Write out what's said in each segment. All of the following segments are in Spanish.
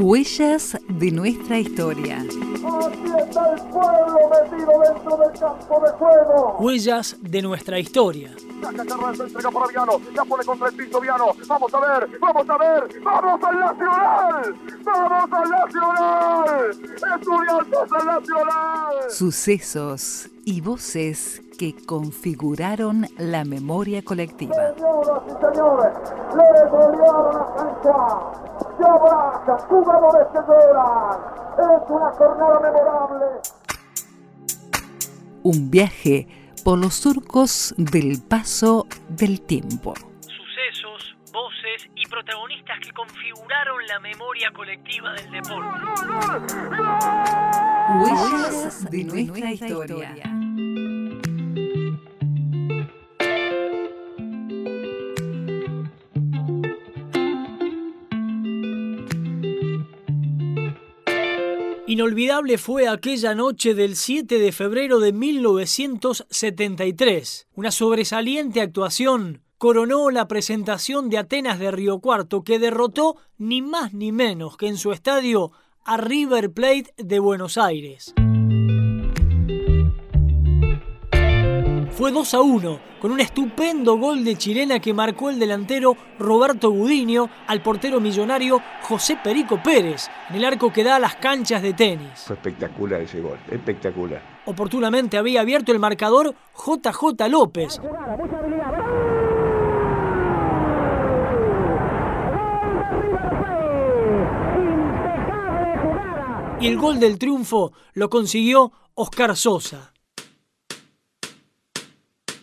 Huellas de nuestra historia. Aquí está el pueblo metido dentro del campo de juego. Huellas de nuestra historia. Saca Carranza, entrega para Viano. La pone contra el piso Viano. Vamos a ver, vamos a ver. ¡Vamos al Nacional! ¡Vamos al Nacional! ¡Estudiantes al Nacional! Sucesos y voces que configuraron la memoria colectiva. Señoras y señores, le golearon a cancha. Se jugadores que lloran. Es una jornada memorable. Un viaje por los surcos del paso del tiempo. Sucesos, voces y protagonistas que configuraron la memoria colectiva del deporte. Huellas de nuestra historia. Inolvidable fue aquella noche del 7 de febrero de 1973. Una sobresaliente actuación coronó la presentación de Atenas de Río Cuarto que derrotó ni más ni menos que en su estadio a River Plate de Buenos Aires. Fue 2 a 1, con un estupendo gol de chilena que marcó el delantero Roberto Gudiño al portero millonario José Perico Pérez, en el arco que da a las canchas de tenis. Fue espectacular ese gol, espectacular. Oportunamente había abierto el marcador JJ López. Y el gol del triunfo lo consiguió Oscar Sosa.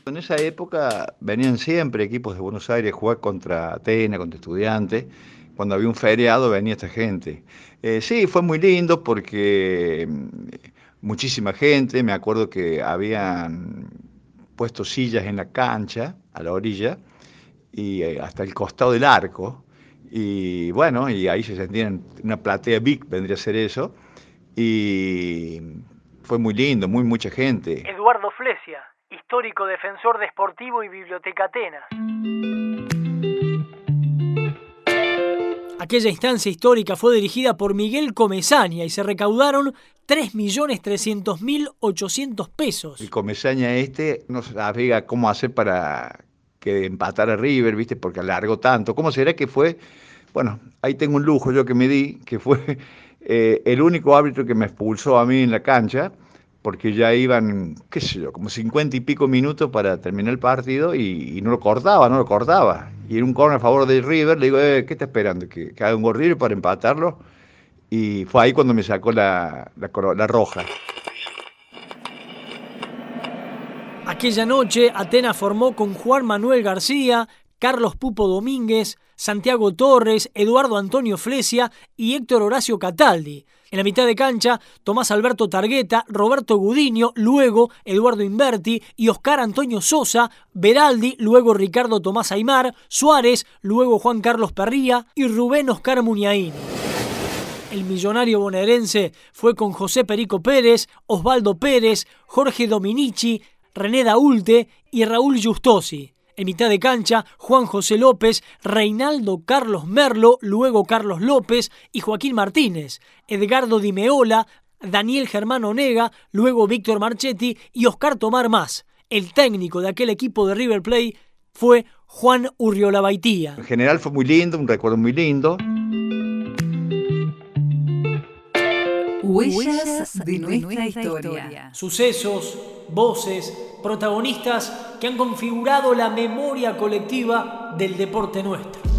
En esa época venían siempre equipos de Buenos Aires a jugar contra Atenas, contra Estudiantes. Cuando había un feriado venía esta gente. Eh, sí, fue muy lindo porque mm, muchísima gente, me acuerdo que habían puesto sillas en la cancha, a la orilla, y eh, hasta el costado del arco. Y bueno, y ahí se sentían una platea big, vendría a ser eso. Y fue muy lindo, muy mucha gente. Eduardo Flesia, histórico defensor de Sportivo y Biblioteca Atenas. Aquella instancia histórica fue dirigida por Miguel Comesaña y se recaudaron 3.300.800 pesos. El Comesaña este no sabía cómo hacer para que empatara River, ¿viste? Porque alargó tanto. ¿Cómo será que fue? Bueno, ahí tengo un lujo yo que me di, que fue eh, el único árbitro que me expulsó a mí en la cancha, porque ya iban, qué sé yo, como cincuenta y pico minutos para terminar el partido y, no lo cortaba, no lo cortaba. Y en un corner a favor de River, le digo, eh, ¿qué está esperando? ¿Que, haga un gol River para empatarlo? Y fue ahí cuando me sacó la, la, la roja. Aquella noche, Atenas formó con Juan Manuel García, Carlos Pupo Domínguez, Santiago Torres, Eduardo Antonio Flesia y Héctor Horacio Cataldi. En la mitad de cancha, Tomás Alberto Targueta, Roberto Gudiño, luego Eduardo Inverti y Oscar Antonio Sosa, Beraldi, luego Ricardo Tomás Aymar, Suárez, luego Juan Carlos Perría y Rubén Oscar Muñaín. El millonario bonaerense fue con José Perico Pérez, Osvaldo Pérez, Jorge Dominici, René Daulte y Raúl Justosi. En mitad de cancha, Juan José López, Reinaldo Carlos Merlo, luego Carlos López y Joaquín Martínez, Edgardo Dimeola, Daniel Germán Onega, luego Víctor Marchetti y Oscar Tomar Más. El técnico de aquel equipo de River Plate fue Juan Urriola Baitía. En general fue muy lindo, un recuerdo muy lindo. Huellas de nuestra historia. Sucesos, voces, protagonistas que han configurado la memoria colectiva del deporte nuestro.